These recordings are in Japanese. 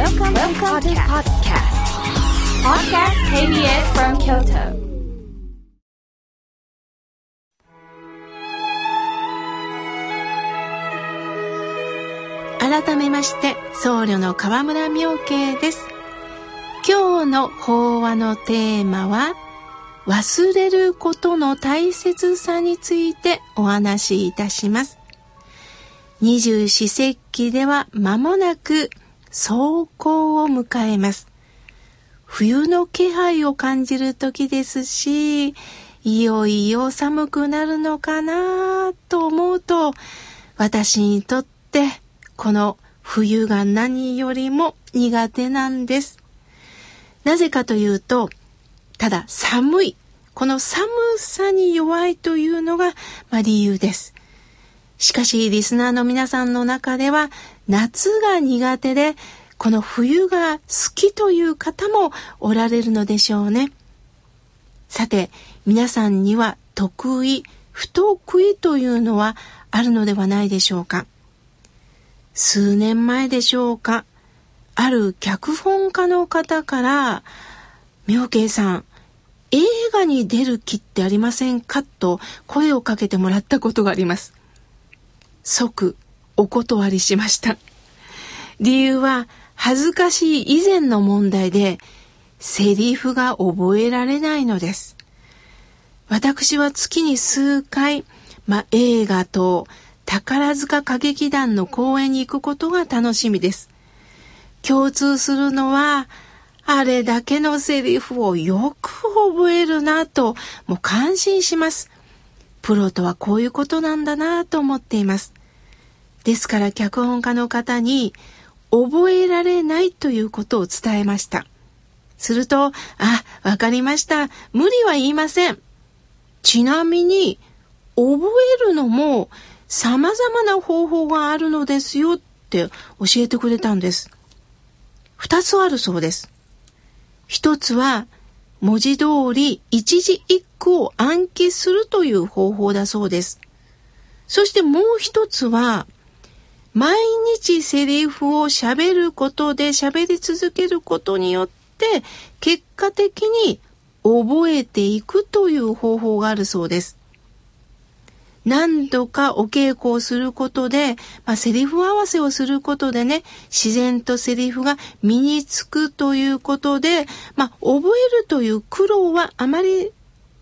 Welcome, Welcome to podcast. Podcast KBS from Kyoto. 改めまして僧侶の河村明慶です今日の法話のテーマは忘れることの大切さについてお話しいたします二十四節気では間もなく走行を迎えます冬の気配を感じる時ですしいよいよ寒くなるのかなと思うと私にとってこの冬が何よりも苦手なんです。なぜかというと、ただ寒い、この寒さに弱いというのが、まあ、理由です。しかし、リスナーの皆さんの中では、夏が苦手で、この冬が好きという方もおられるのでしょうね。さて、皆さんには得意、不得意というのはあるのではないでしょうか。数年前でしょうか、ある脚本家の方から、妙慶さん、映画に出る気ってありませんか？と声をかけてもらったことがあります。即お断りしました。理由は恥ずかしい以前の問題でセリフが覚えられないのです。私は月に数回、ま、映画と宝塚歌劇団の公演に行くことが楽しみです。共通するのは、あれだけのセリフをよく覚えるなと、もう感心します。プロとはこういうことなんだなと思っています。ですから脚本家の方に、覚えられないということを伝えました。すると、あ、わかりました。無理は言いません。ちなみに、覚えるのも様々な方法があるのですよって教えてくれたんです。二つあるそうです。一つは、文字通り一字一を暗記するという方法だそうです。そしてもう一つは、毎日セリフを喋ることで喋り続けることによって、結果的に覚えていくという方法があるそうです。何度かお稽古をすることで、まあ、セリフ合わせをすることでね、自然とセリフが身につくということで、まあ、覚えるという苦労はあまり、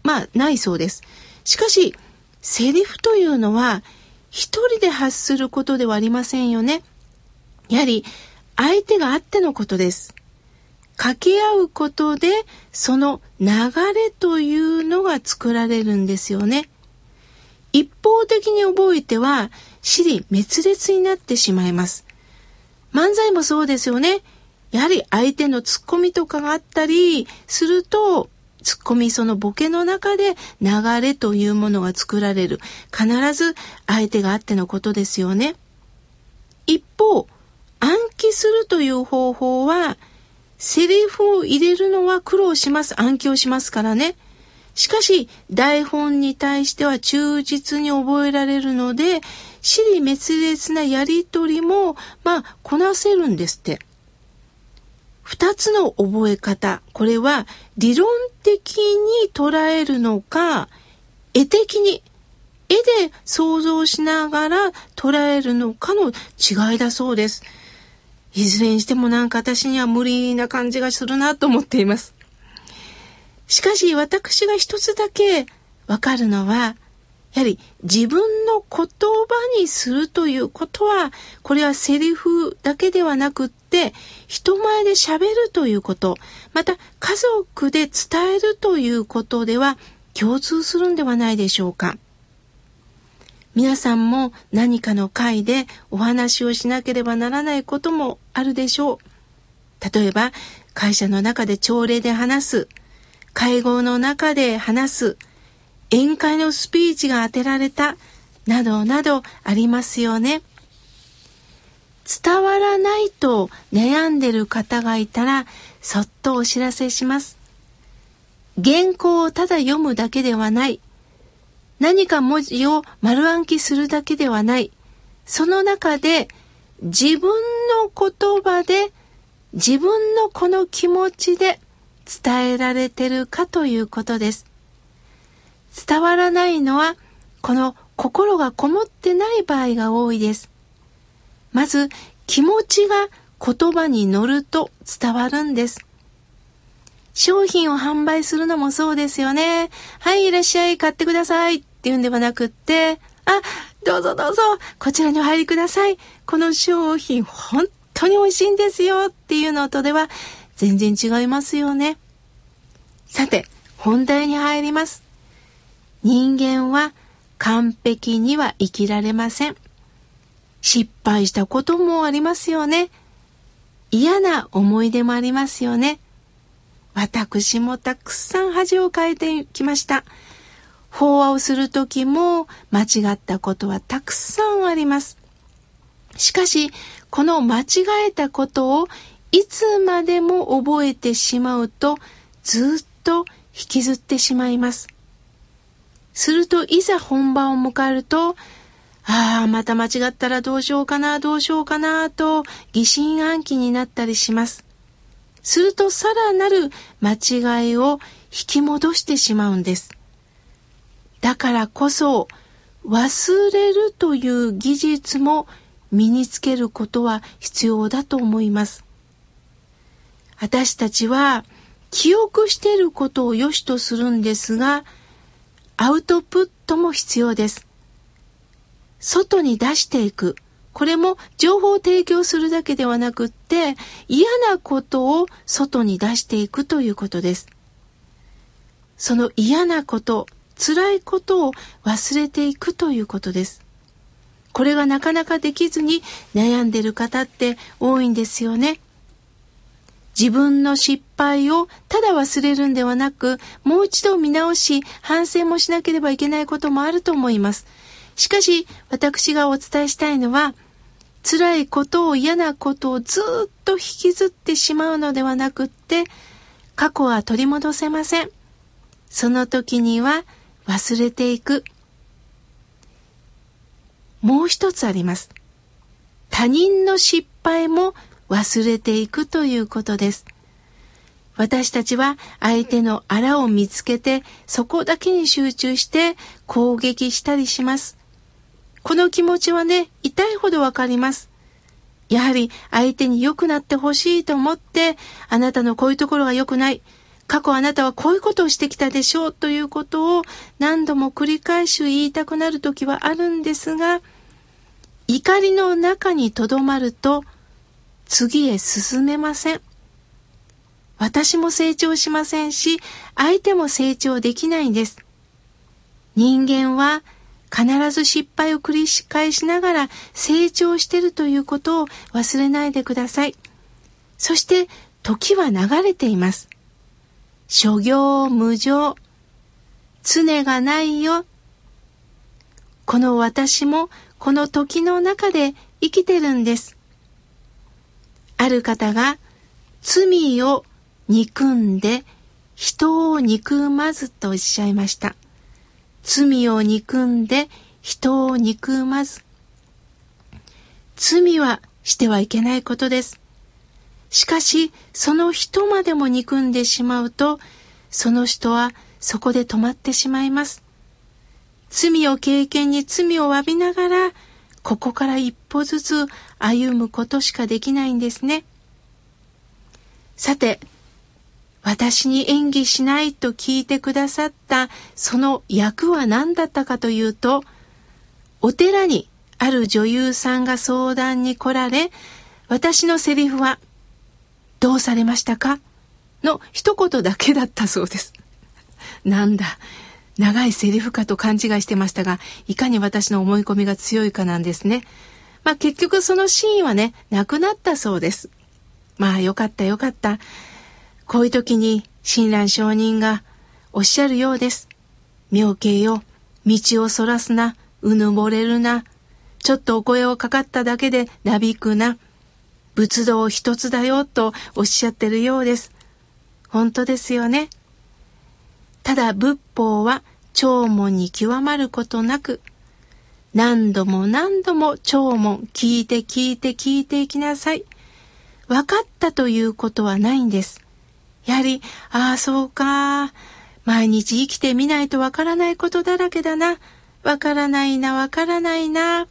まあ、ないそうです。しかし、セリフというのは、一人で発することではありませんよね。やはり、相手があってのことです。掛け合うことで、その流れというのが作られるんですよね。一方的に覚えては、死滅裂になってしまいます。漫才もそうですよね。やはり相手のツッコミとかがあったりすると、ツッコミそのボケの中で流れというものが作られる。必ず相手があってのことですよね。一方、暗記するという方法は、セリフを入れるのは苦労します。暗記をしますからね。しかし、台本に対しては忠実に覚えられるので、死に滅裂なやりとりも、まあ、こなせるんですって。二つの覚え方、これは理論的に捉えるのか、絵的に、絵で想像しながら捉えるのかの違いだそうです。いずれにしてもなんか私には無理な感じがするなと思っています。しかし私が一つだけわかるのは、やはり自分の言葉にするということは、これはセリフだけではなくって、人前で喋るということ、また家族で伝えるということでは共通するんではないでしょうか。皆さんも何かの会でお話をしなければならないこともあるでしょう。例えば、会社の中で朝礼で話す、会合の中で話す、宴会のスピーチが当てられた、などなどありますよね。伝わらないと悩んでる方がいたら、そっとお知らせします。原稿をただ読むだけではない。何か文字を丸暗記するだけではない。その中で自分の言葉で自分のこの気持ちで伝えられてるかということです。伝わらないのは、この心がこもってない場合が多いです。まず、気持ちが言葉に乗ると伝わるんです。商品を販売するのもそうですよね。はい、いらっしゃい、買ってくださいっていうんではなくって、あ、どうぞどうぞ、こちらにお入りください。この商品、本当に美味しいんですよっていうのとでは全然違いますよね。さて、本題に入ります。人間は完璧には生きられません。失敗したこともありますよね。嫌な思い出もありますよね。私もたくさん恥をかいてきました。法話をする時も間違ったことはたくさんあります。しかし、この間違えたことをいつまでも覚えてしまうとずっと引きずってしまいます。するといざ本番を迎えると、ああ、また間違ったらどうしようかな、どうしようかな、と疑心暗鬼になったりします。するとさらなる間違いを引き戻してしまうんです。だからこそ、忘れるという技術も身につけることは必要だと思います。私たちは記憶していることを良しとするんですが、アウトプットも必要です。外に出していく。これも情報を提供するだけではなくって嫌なことを外に出していくということです。その嫌なこと、辛いことを忘れていくということです。これがなかなかできずに悩んでる方って多いんですよね。自分の失敗をただ忘れるんではなく、もう一度見直し、反省もしなければいけないこともあると思います。しかし、私がお伝えしたいのは、辛いことを嫌なことをずっと引きずってしまうのではなくって、過去は取り戻せません。その時には忘れていく。もう一つあります。他人の失敗も忘れていくということです。私たちは相手のあらを見つけてそこだけに集中して攻撃したりします。この気持ちはね、痛いほどわかります。やはり相手に良くなってほしいと思って、あなたのこういうところが良くない。過去あなたはこういうことをしてきたでしょうということを何度も繰り返し言いたくなる時はあるんですが、怒りの中にとどまると次へ進めません。私も成長しませんし、相手も成長できないんです。人間は必ず失敗を繰り返しながら成長しているということを忘れないでください。そして時は流れています。諸行無常。常がないよ。この私もこの時の中で生きてるんです。ある方が罪を憎んで人を憎まずとおっしゃいました。罪を憎んで人を憎まず。罪はしてはいけないことです。しかし、その人までも憎んでしまうと、その人はそこで止まってしまいます。罪を経験に罪を詫びながら、ここから一歩ずつ歩むことしかできないんですね。さて、私に演技しないと聞いてくださったその役は何だったかというと、お寺にある女優さんが相談に来られ、私のセリフは、どうされましたか？の一言だけだったそうです。なんだ、長いセリフかと勘違いしてましたが、いかに私の思い込みが強いかなんですね。まあ結局そのシーンはね、なくなったそうです。まあよかったよかった。こういう時に親鸞上人がおっしゃるようです。妙慶よ、道をそらすな、うぬぼれるな。ちょっとお声をかかっただけでなびくな。仏道一つだよとおっしゃってるようです。本当ですよね。ただ仏法は聴聞に極まることなく、何度も何度も聴聞聞いて聞いて聞いていきなさい。分かったということはないんです。やはり、ああ、そうか。毎日生きてみないとわからないことだらけだな。わからないな、わからないな。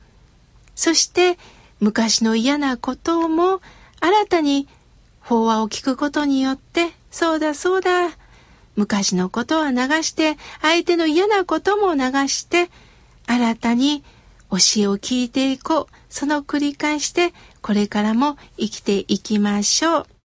そして、昔の嫌なことも新たに法話を聞くことによって、そうだそうだ。昔のことは流して、相手の嫌なことも流して、新たに教えを聞いていこう。その繰り返して、これからも生きていきましょう。